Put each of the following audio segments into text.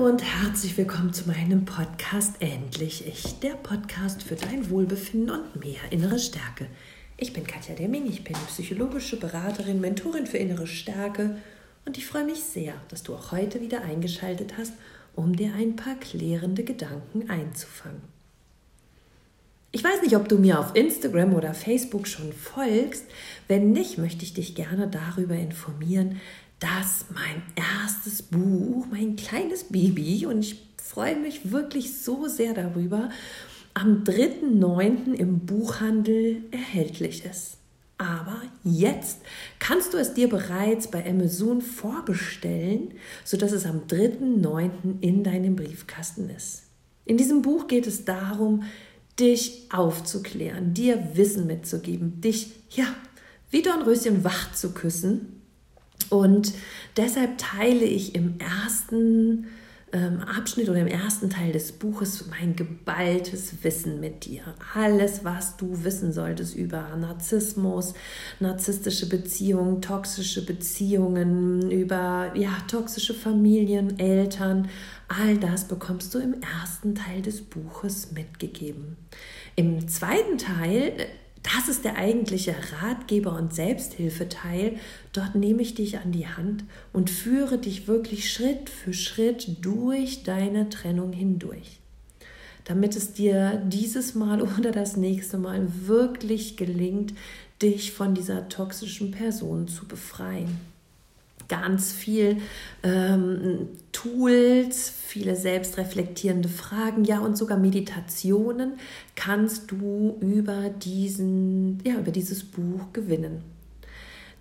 Und herzlich willkommen zu meinem Podcast Endlich Ich, der Podcast für dein Wohlbefinden und mehr innere Stärke. Ich bin Katja Demming, ich bin psychologische Beraterin, Mentorin für innere Stärke und ich freue mich sehr, dass du auch heute wieder eingeschaltet hast, um dir ein paar klärende Gedanken einzufangen. Ich weiß nicht, ob du mir auf Instagram oder Facebook schon folgst. Wenn nicht, möchte ich dich gerne darüber informieren, dass mein erstes Buch, mein kleines Baby, und ich freue mich wirklich so sehr darüber, am 3.9. im Buchhandel erhältlich ist. Aber jetzt kannst du es dir bereits bei Amazon vorbestellen, sodass es am 3.9. in deinem Briefkasten ist. In diesem Buch geht es darum, dich aufzuklären, dir Wissen mitzugeben, dich, ja, wie Dornröschen wach zu küssen und deshalb teile ich im ersten ähm, Abschnitt oder im ersten Teil des Buches mein geballtes Wissen mit dir. Alles, was du wissen solltest über Narzissmus, narzisstische Beziehungen, toxische Beziehungen, über ja, toxische Familien, Eltern, all das bekommst du im ersten Teil des Buches mitgegeben. Im zweiten Teil das ist der eigentliche Ratgeber und Selbsthilfeteil. Dort nehme ich dich an die Hand und führe dich wirklich Schritt für Schritt durch deine Trennung hindurch. Damit es dir dieses Mal oder das nächste Mal wirklich gelingt, dich von dieser toxischen Person zu befreien ganz viel ähm, Tools, viele selbstreflektierende Fragen, ja und sogar Meditationen kannst du über diesen, ja, über dieses Buch gewinnen.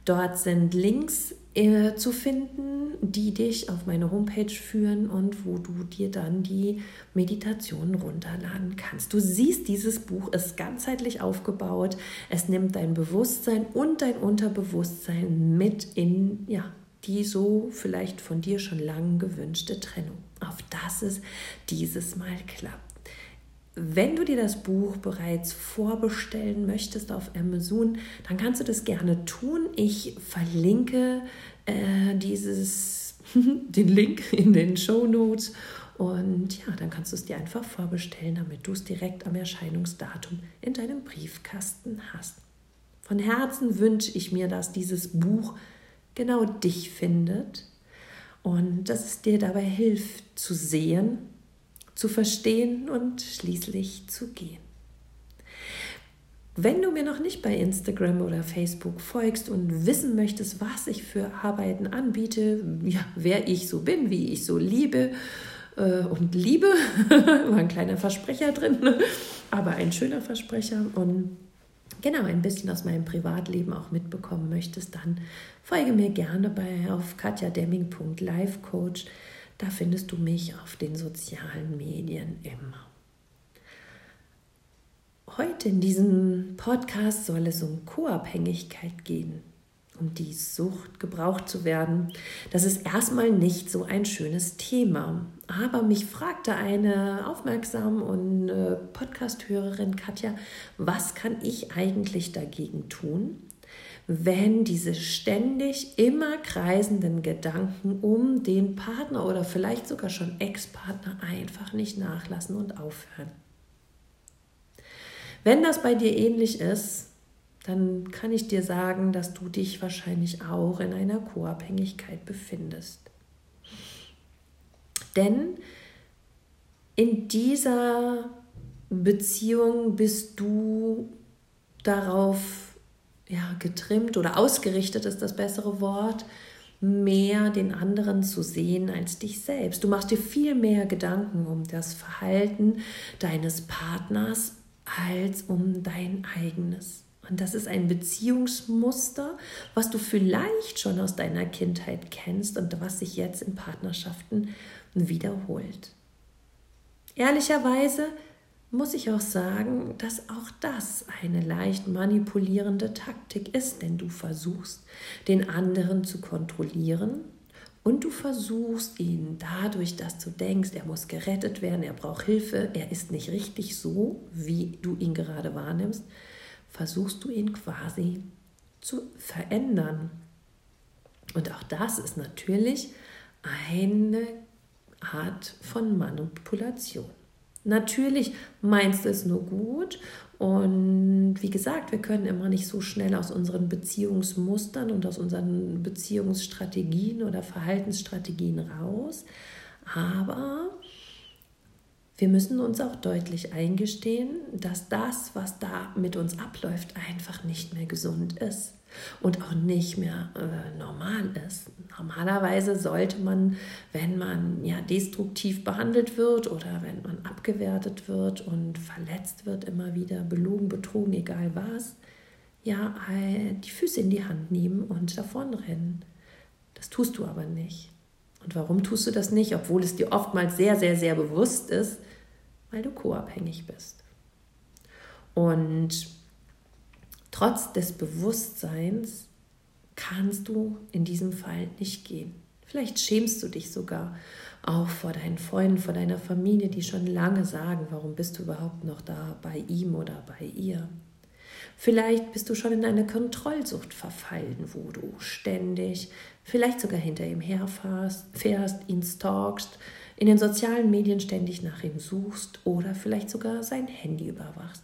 Dort sind Links äh, zu finden, die dich auf meine Homepage führen und wo du dir dann die Meditationen runterladen kannst. Du siehst, dieses Buch ist ganzheitlich aufgebaut. Es nimmt dein Bewusstsein und dein Unterbewusstsein mit in ja, die so vielleicht von dir schon lang gewünschte Trennung, auf dass es dieses Mal klappt. Wenn du dir das Buch bereits vorbestellen möchtest auf Amazon, dann kannst du das gerne tun. Ich verlinke äh, dieses, den Link in den Show Notes und ja, dann kannst du es dir einfach vorbestellen, damit du es direkt am Erscheinungsdatum in deinem Briefkasten hast. Von Herzen wünsche ich mir, dass dieses Buch genau dich findet und dass es dir dabei hilft zu sehen, zu verstehen und schließlich zu gehen. Wenn du mir noch nicht bei Instagram oder Facebook folgst und wissen möchtest, was ich für Arbeiten anbiete, ja, wer ich so bin, wie ich so liebe äh, und liebe, war ein kleiner Versprecher drin, aber ein schöner Versprecher und genau ein bisschen aus meinem Privatleben auch mitbekommen möchtest, dann folge mir gerne bei auf katjademming.lifecoach. Da findest du mich auf den sozialen Medien immer. Heute in diesem Podcast soll es um Co-Abhängigkeit gehen um die Sucht gebraucht zu werden. Das ist erstmal nicht so ein schönes Thema. Aber mich fragte eine aufmerksame und äh, Podcast-Hörerin Katja, was kann ich eigentlich dagegen tun, wenn diese ständig immer kreisenden Gedanken um den Partner oder vielleicht sogar schon Ex-Partner einfach nicht nachlassen und aufhören? Wenn das bei dir ähnlich ist, dann kann ich dir sagen, dass du dich wahrscheinlich auch in einer Co-Abhängigkeit befindest. Denn in dieser Beziehung bist du darauf ja, getrimmt oder ausgerichtet ist das bessere Wort, mehr den anderen zu sehen als dich selbst. Du machst dir viel mehr Gedanken um das Verhalten deines Partners als um dein eigenes. Und das ist ein Beziehungsmuster, was du vielleicht schon aus deiner Kindheit kennst und was sich jetzt in Partnerschaften wiederholt. Ehrlicherweise muss ich auch sagen, dass auch das eine leicht manipulierende Taktik ist, denn du versuchst, den anderen zu kontrollieren und du versuchst ihn dadurch, dass du denkst, er muss gerettet werden, er braucht Hilfe, er ist nicht richtig so, wie du ihn gerade wahrnimmst, versuchst du ihn quasi zu verändern. Und auch das ist natürlich eine, Art von Manipulation. Natürlich meinst du es nur gut und wie gesagt, wir können immer nicht so schnell aus unseren Beziehungsmustern und aus unseren Beziehungsstrategien oder Verhaltensstrategien raus, aber wir müssen uns auch deutlich eingestehen, dass das, was da mit uns abläuft, einfach nicht mehr gesund ist und auch nicht mehr äh, normal ist. Normalerweise sollte man, wenn man ja destruktiv behandelt wird oder wenn man abgewertet wird und verletzt wird, immer wieder belogen, betrogen, egal was, ja, die Füße in die Hand nehmen und davonrennen. Das tust du aber nicht. Und warum tust du das nicht, obwohl es dir oftmals sehr, sehr, sehr bewusst ist? Weil du co-abhängig bist. Und trotz des Bewusstseins kannst du in diesem Fall nicht gehen. Vielleicht schämst du dich sogar auch vor deinen Freunden, vor deiner Familie, die schon lange sagen, warum bist du überhaupt noch da bei ihm oder bei ihr. Vielleicht bist du schon in eine Kontrollsucht verfallen, wo du ständig, vielleicht sogar hinter ihm herfährst, fährst, ihn stalkst, in den sozialen Medien ständig nach ihm suchst oder vielleicht sogar sein Handy überwachst.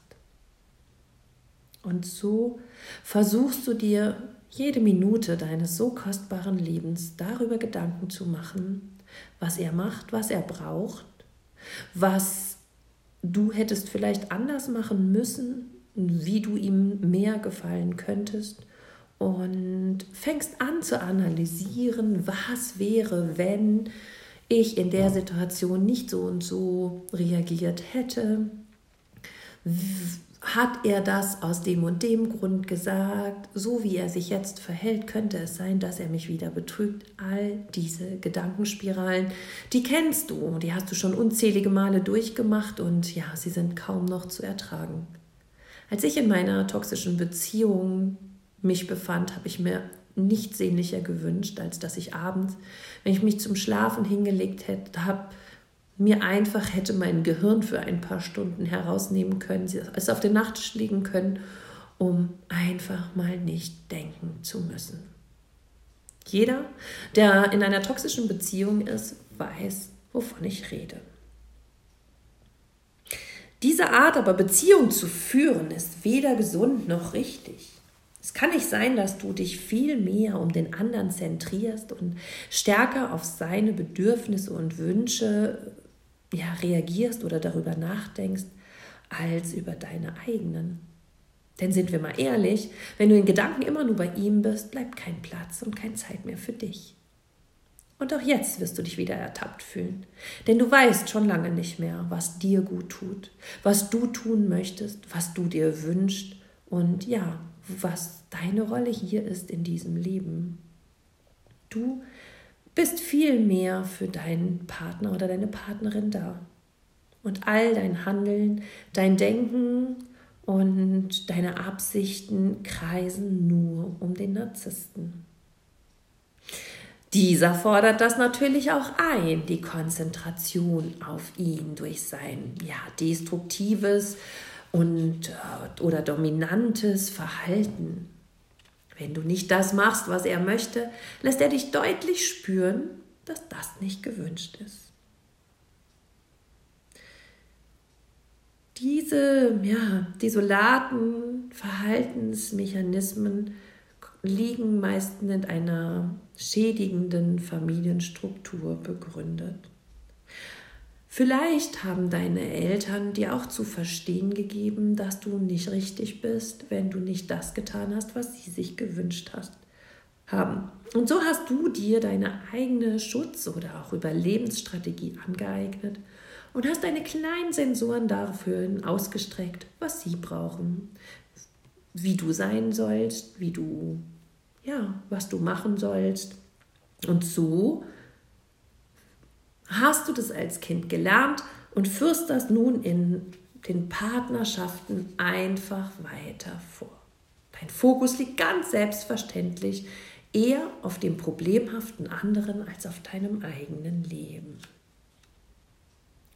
Und so versuchst du dir jede Minute deines so kostbaren Lebens darüber Gedanken zu machen, was er macht, was er braucht, was du hättest vielleicht anders machen müssen, wie du ihm mehr gefallen könntest und fängst an zu analysieren, was wäre, wenn ich in der Situation nicht so und so reagiert hätte? Hat er das aus dem und dem Grund gesagt? So wie er sich jetzt verhält, könnte es sein, dass er mich wieder betrügt. All diese Gedankenspiralen, die kennst du, die hast du schon unzählige Male durchgemacht und ja, sie sind kaum noch zu ertragen. Als ich in meiner toxischen Beziehung mich befand, habe ich mir nichts sehnlicher gewünscht, als dass ich abends, wenn ich mich zum Schlafen hingelegt hätte, habe, mir einfach hätte mein Gehirn für ein paar Stunden herausnehmen können, es auf den Nachttisch legen können, um einfach mal nicht denken zu müssen. Jeder, der in einer toxischen Beziehung ist, weiß, wovon ich rede. Diese Art aber Beziehung zu führen, ist weder gesund noch richtig. Es kann nicht sein, dass du dich viel mehr um den anderen zentrierst und stärker auf seine Bedürfnisse und Wünsche ja, reagierst oder darüber nachdenkst, als über deine eigenen. Denn sind wir mal ehrlich, wenn du in Gedanken immer nur bei ihm bist, bleibt kein Platz und keine Zeit mehr für dich. Und auch jetzt wirst du dich wieder ertappt fühlen. Denn du weißt schon lange nicht mehr, was dir gut tut, was du tun möchtest, was du dir wünschst und ja, was deine Rolle hier ist in diesem Leben. Du bist viel mehr für deinen Partner oder deine Partnerin da. Und all dein Handeln, dein Denken und deine Absichten kreisen nur um den Narzissten. Dieser fordert das natürlich auch ein, die Konzentration auf ihn durch sein ja, destruktives, und, äh, oder dominantes Verhalten. Wenn du nicht das machst, was er möchte, lässt er dich deutlich spüren, dass das nicht gewünscht ist. Diese ja, desolaten Verhaltensmechanismen liegen meistens in einer schädigenden Familienstruktur begründet. Vielleicht haben deine Eltern dir auch zu verstehen gegeben, dass du nicht richtig bist, wenn du nicht das getan hast, was sie sich gewünscht hast, haben. Und so hast du dir deine eigene Schutz- oder auch Überlebensstrategie angeeignet und hast deine kleinen Sensoren dafür ausgestreckt, was sie brauchen, wie du sein sollst, wie du, ja, was du machen sollst. Und so hast du das als Kind gelernt und führst das nun in den Partnerschaften einfach weiter vor. Dein Fokus liegt ganz selbstverständlich eher auf dem problemhaften anderen als auf deinem eigenen Leben.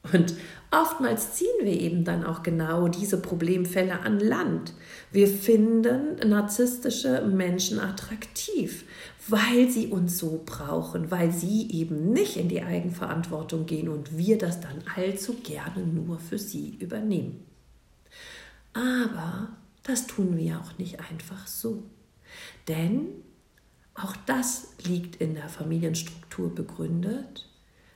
Und oftmals ziehen wir eben dann auch genau diese Problemfälle an Land. Wir finden narzisstische Menschen attraktiv, weil sie uns so brauchen, weil sie eben nicht in die Eigenverantwortung gehen und wir das dann allzu gerne nur für sie übernehmen. Aber das tun wir auch nicht einfach so. Denn auch das liegt in der Familienstruktur begründet.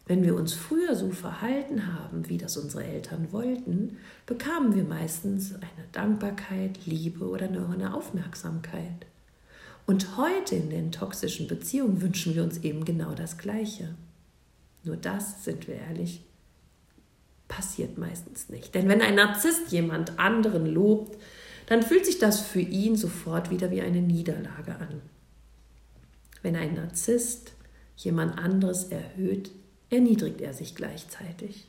Wenn wir uns früher so verhalten haben, wie das unsere Eltern wollten, bekamen wir meistens eine Dankbarkeit, Liebe oder nur eine Aufmerksamkeit. Und heute in den toxischen Beziehungen wünschen wir uns eben genau das Gleiche. Nur das, sind wir ehrlich, passiert meistens nicht. Denn wenn ein Narzisst jemand anderen lobt, dann fühlt sich das für ihn sofort wieder wie eine Niederlage an. Wenn ein Narzisst jemand anderes erhöht, erniedrigt er sich gleichzeitig.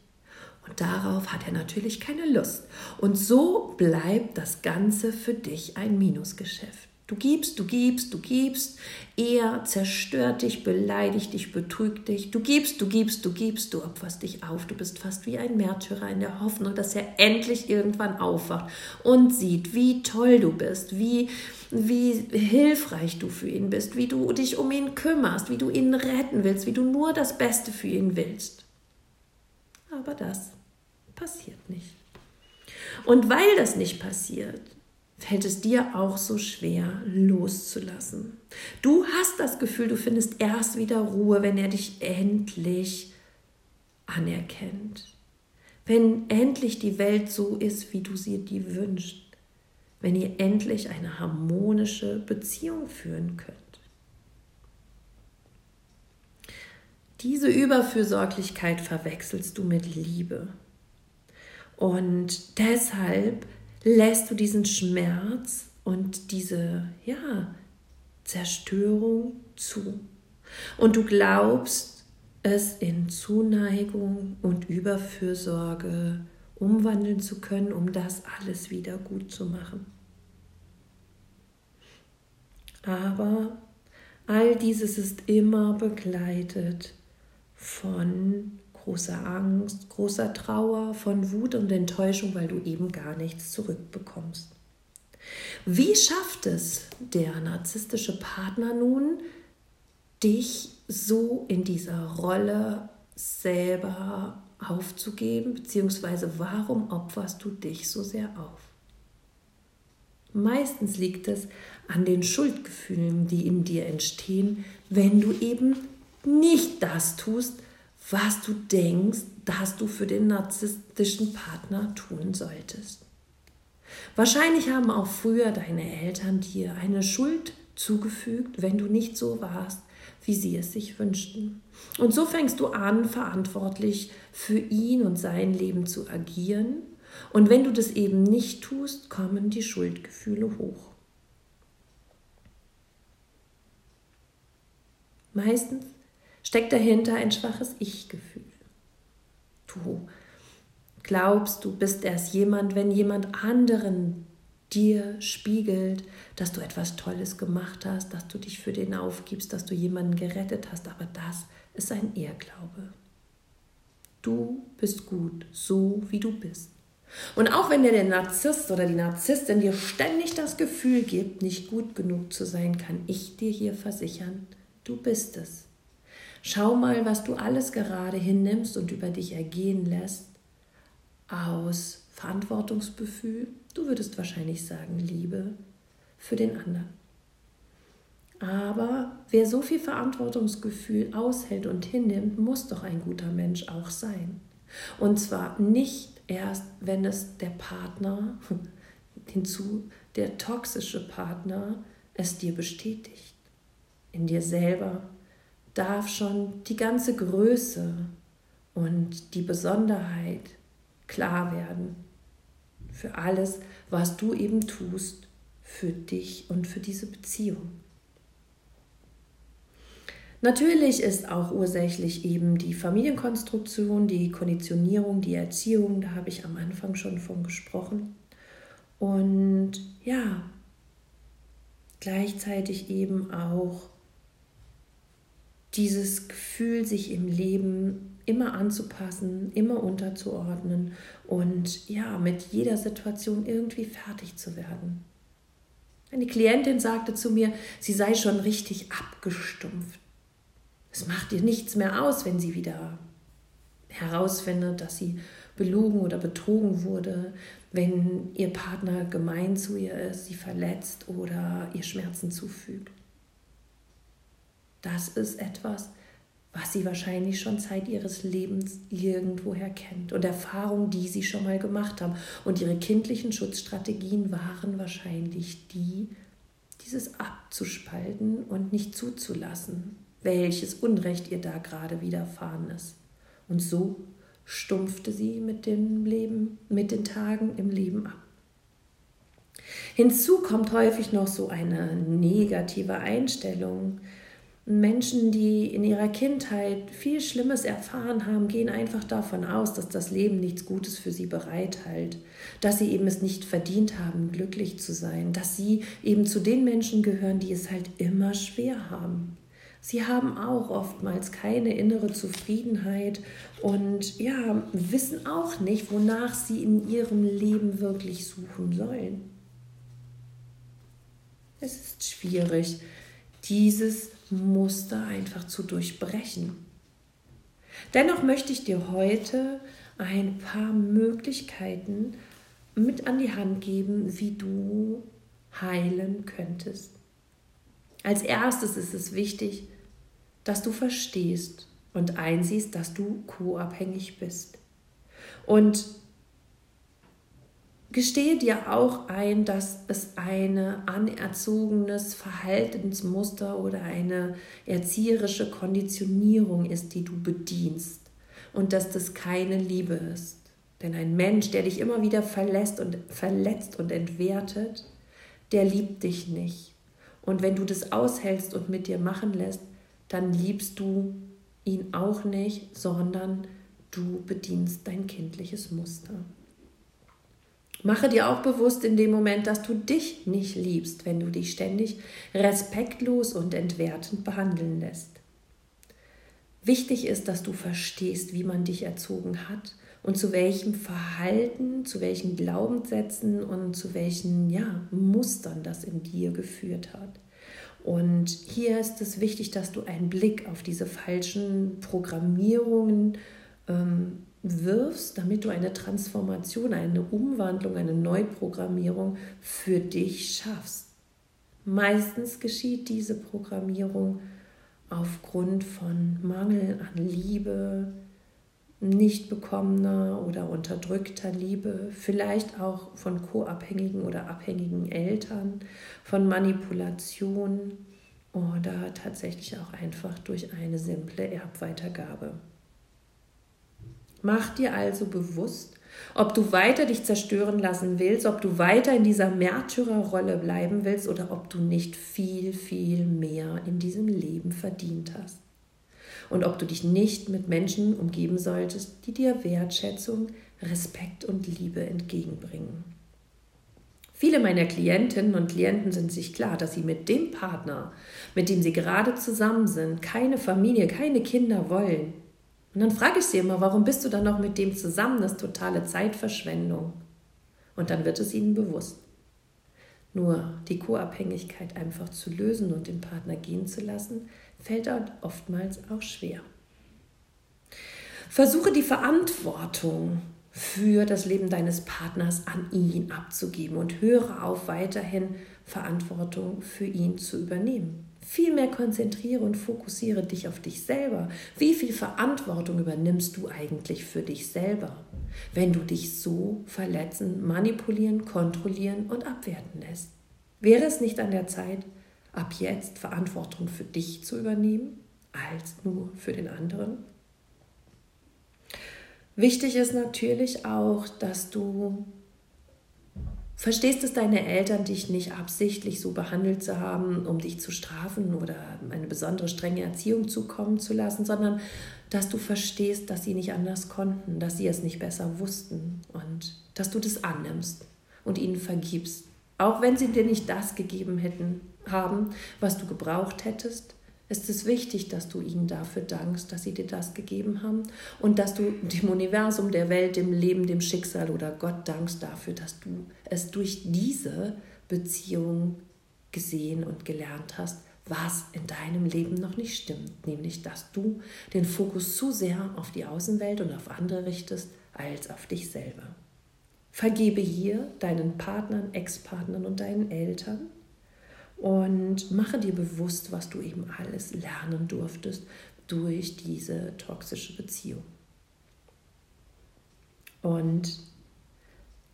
Und darauf hat er natürlich keine Lust. Und so bleibt das Ganze für dich ein Minusgeschäft. Du gibst, du gibst, du gibst. Er zerstört dich, beleidigt dich, betrügt dich. Du gibst, du gibst, du gibst, du opferst dich auf. Du bist fast wie ein Märtyrer in der Hoffnung, dass er endlich irgendwann aufwacht und sieht, wie toll du bist, wie, wie hilfreich du für ihn bist, wie du dich um ihn kümmerst, wie du ihn retten willst, wie du nur das Beste für ihn willst. Aber das passiert nicht. Und weil das nicht passiert, fällt es dir auch so schwer loszulassen. Du hast das Gefühl, du findest erst wieder Ruhe, wenn er dich endlich anerkennt. Wenn endlich die Welt so ist, wie du sie dir wünschst. Wenn ihr endlich eine harmonische Beziehung führen könnt. Diese Überfürsorglichkeit verwechselst du mit Liebe. Und deshalb lässt du diesen Schmerz und diese ja, Zerstörung zu. Und du glaubst, es in Zuneigung und Überfürsorge umwandeln zu können, um das alles wieder gut zu machen. Aber all dieses ist immer begleitet von großer Angst, großer Trauer, von Wut und Enttäuschung, weil du eben gar nichts zurückbekommst. Wie schafft es der narzisstische Partner nun, dich so in dieser Rolle selber aufzugeben, beziehungsweise warum opferst du dich so sehr auf? Meistens liegt es an den Schuldgefühlen, die in dir entstehen, wenn du eben nicht das tust, was du denkst, dass du für den narzisstischen Partner tun solltest. Wahrscheinlich haben auch früher deine Eltern dir eine Schuld zugefügt, wenn du nicht so warst, wie sie es sich wünschten. Und so fängst du an, verantwortlich für ihn und sein Leben zu agieren. Und wenn du das eben nicht tust, kommen die Schuldgefühle hoch. Meistens steckt dahinter ein schwaches Ich-Gefühl. Du glaubst, du bist erst jemand, wenn jemand anderen dir spiegelt, dass du etwas Tolles gemacht hast, dass du dich für den aufgibst, dass du jemanden gerettet hast, aber das ist ein Irrglaube. Du bist gut, so wie du bist. Und auch wenn dir der Narzisst oder die Narzisstin dir ständig das Gefühl gibt, nicht gut genug zu sein, kann ich dir hier versichern, du bist es. Schau mal, was du alles gerade hinnimmst und über dich ergehen lässt aus Verantwortungsgefühl, du würdest wahrscheinlich sagen Liebe für den anderen. Aber wer so viel Verantwortungsgefühl aushält und hinnimmt, muss doch ein guter Mensch auch sein. Und zwar nicht erst, wenn es der Partner, hinzu der toxische Partner, es dir bestätigt. In dir selber darf schon die ganze Größe und die Besonderheit klar werden für alles, was du eben tust für dich und für diese Beziehung. Natürlich ist auch ursächlich eben die Familienkonstruktion, die Konditionierung, die Erziehung, da habe ich am Anfang schon von gesprochen. Und ja, gleichzeitig eben auch dieses Gefühl, sich im Leben immer anzupassen, immer unterzuordnen und ja, mit jeder Situation irgendwie fertig zu werden. Eine Klientin sagte zu mir, sie sei schon richtig abgestumpft. Es macht ihr nichts mehr aus, wenn sie wieder herausfindet, dass sie belogen oder betrogen wurde, wenn ihr Partner gemein zu ihr ist, sie verletzt oder ihr Schmerzen zufügt. Das ist etwas, was sie wahrscheinlich schon Zeit ihres Lebens irgendwoher kennt und Erfahrungen, die sie schon mal gemacht haben. Und ihre kindlichen Schutzstrategien waren wahrscheinlich die, dieses abzuspalten und nicht zuzulassen, welches Unrecht ihr da gerade widerfahren ist. Und so stumpfte sie mit dem Leben, mit den Tagen im Leben ab. Hinzu kommt häufig noch so eine negative Einstellung. Menschen, die in ihrer Kindheit viel Schlimmes erfahren haben, gehen einfach davon aus, dass das Leben nichts Gutes für sie bereithält, dass sie eben es nicht verdient haben, glücklich zu sein, dass sie eben zu den Menschen gehören, die es halt immer schwer haben. Sie haben auch oftmals keine innere Zufriedenheit und ja, wissen auch nicht, wonach sie in ihrem Leben wirklich suchen sollen. Es ist schwierig, dieses Muster einfach zu durchbrechen. Dennoch möchte ich dir heute ein paar Möglichkeiten mit an die Hand geben, wie du heilen könntest. Als erstes ist es wichtig, dass du verstehst und einsiehst, dass du co-abhängig bist. Und gestehe dir auch ein, dass es ein anerzogenes Verhaltensmuster oder eine erzieherische Konditionierung ist, die du bedienst und dass das keine Liebe ist. Denn ein Mensch, der dich immer wieder verlässt und verletzt und entwertet, der liebt dich nicht. Und wenn du das aushältst und mit dir machen lässt, dann liebst du ihn auch nicht, sondern du bedienst dein kindliches Muster. Mache dir auch bewusst in dem Moment, dass du dich nicht liebst, wenn du dich ständig respektlos und entwertend behandeln lässt. Wichtig ist, dass du verstehst, wie man dich erzogen hat und zu welchem Verhalten, zu welchen Glaubenssätzen und zu welchen ja, Mustern das in dir geführt hat. Und hier ist es wichtig, dass du einen Blick auf diese falschen Programmierungen ähm, wirfst, damit du eine Transformation, eine Umwandlung, eine Neuprogrammierung für dich schaffst. Meistens geschieht diese Programmierung aufgrund von Mangel an Liebe, nicht bekommener oder unterdrückter Liebe, vielleicht auch von co-abhängigen oder abhängigen Eltern, von Manipulation oder tatsächlich auch einfach durch eine simple Erbweitergabe. Mach dir also bewusst, ob du weiter dich zerstören lassen willst, ob du weiter in dieser Märtyrerrolle bleiben willst oder ob du nicht viel, viel mehr in diesem Leben verdient hast und ob du dich nicht mit Menschen umgeben solltest, die dir Wertschätzung, Respekt und Liebe entgegenbringen. Viele meiner Klientinnen und Klienten sind sich klar, dass sie mit dem Partner, mit dem sie gerade zusammen sind, keine Familie, keine Kinder wollen. Und dann frage ich sie immer, warum bist du dann noch mit dem zusammen? Das ist totale Zeitverschwendung. Und dann wird es ihnen bewusst. Nur die Co-Abhängigkeit einfach zu lösen und den Partner gehen zu lassen, fällt oftmals auch schwer. Versuche die Verantwortung für das Leben deines Partners an ihn abzugeben und höre auf, weiterhin Verantwortung für ihn zu übernehmen. Vielmehr konzentriere und fokussiere dich auf dich selber. Wie viel Verantwortung übernimmst du eigentlich für dich selber, wenn du dich so verletzen, manipulieren, kontrollieren und abwerten lässt? Wäre es nicht an der Zeit, ab jetzt Verantwortung für dich zu übernehmen, als nur für den anderen? Wichtig ist natürlich auch, dass du verstehst, dass deine Eltern dich nicht absichtlich so behandelt zu haben, um dich zu strafen oder eine besondere strenge Erziehung zukommen zu lassen, sondern dass du verstehst, dass sie nicht anders konnten, dass sie es nicht besser wussten und dass du das annimmst und ihnen vergibst. Auch wenn sie dir nicht das gegeben hätten, haben, was du gebraucht hättest, ist es wichtig, dass du ihnen dafür dankst, dass sie dir das gegeben haben und dass du dem Universum, der Welt, dem Leben, dem Schicksal oder Gott dankst dafür, dass du es durch diese Beziehung gesehen und gelernt hast, was in deinem Leben noch nicht stimmt, nämlich dass du den Fokus zu sehr auf die Außenwelt und auf andere richtest als auf dich selber. Vergebe hier deinen Partnern, Ex-Partnern und deinen Eltern und mache dir bewusst, was du eben alles lernen durftest durch diese toxische Beziehung. Und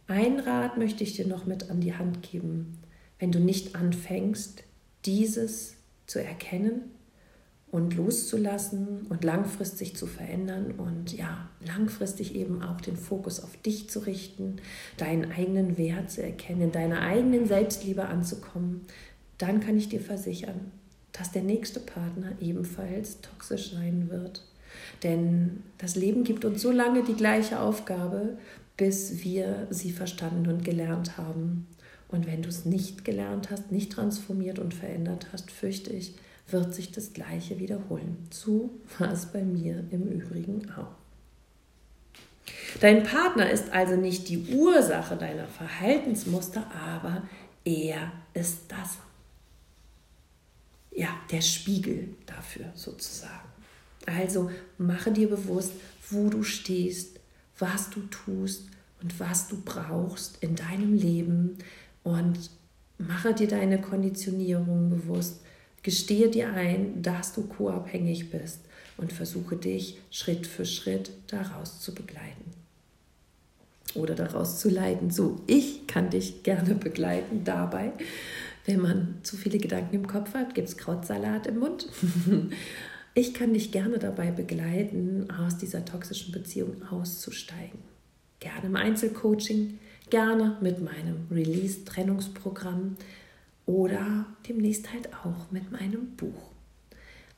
ein Rat möchte ich dir noch mit an die Hand geben, wenn du nicht anfängst, dieses zu erkennen und loszulassen und langfristig zu verändern und ja, langfristig eben auch den Fokus auf dich zu richten, deinen eigenen Wert zu erkennen, deiner eigenen Selbstliebe anzukommen, dann kann ich dir versichern, dass der nächste Partner ebenfalls toxisch sein wird. Denn das Leben gibt uns so lange die gleiche Aufgabe, bis wir sie verstanden und gelernt haben. Und wenn du es nicht gelernt hast, nicht transformiert und verändert hast, fürchte ich, wird sich das Gleiche wiederholen. So war es bei mir im Übrigen auch. Dein Partner ist also nicht die Ursache deiner Verhaltensmuster, aber er ist das. Ja, der Spiegel dafür sozusagen. Also mache dir bewusst, wo du stehst, was du tust und was du brauchst in deinem Leben, und mache dir deine Konditionierung bewusst. Gestehe dir ein, dass du co-abhängig bist und versuche dich Schritt für Schritt daraus zu begleiten. Oder daraus zu leiten. So, ich kann dich gerne begleiten dabei. Wenn man zu viele Gedanken im Kopf hat, gibt es Krautsalat im Mund. Ich kann dich gerne dabei begleiten, aus dieser toxischen Beziehung auszusteigen. Gerne im Einzelcoaching, gerne mit meinem Release-Trennungsprogramm oder demnächst halt auch mit meinem Buch.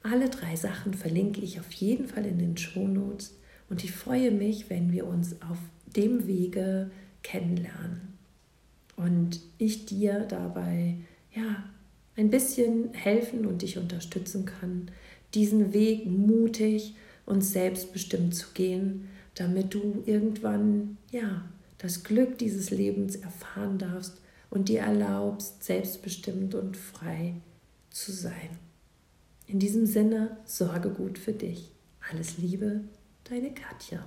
Alle drei Sachen verlinke ich auf jeden Fall in den Shownotes und ich freue mich, wenn wir uns auf dem Wege kennenlernen und ich dir dabei ja ein bisschen helfen und dich unterstützen kann, diesen Weg mutig und selbstbestimmt zu gehen, damit du irgendwann ja das Glück dieses Lebens erfahren darfst und dir erlaubst, selbstbestimmt und frei zu sein. In diesem Sinne, sorge gut für dich. Alles Liebe, deine Katja.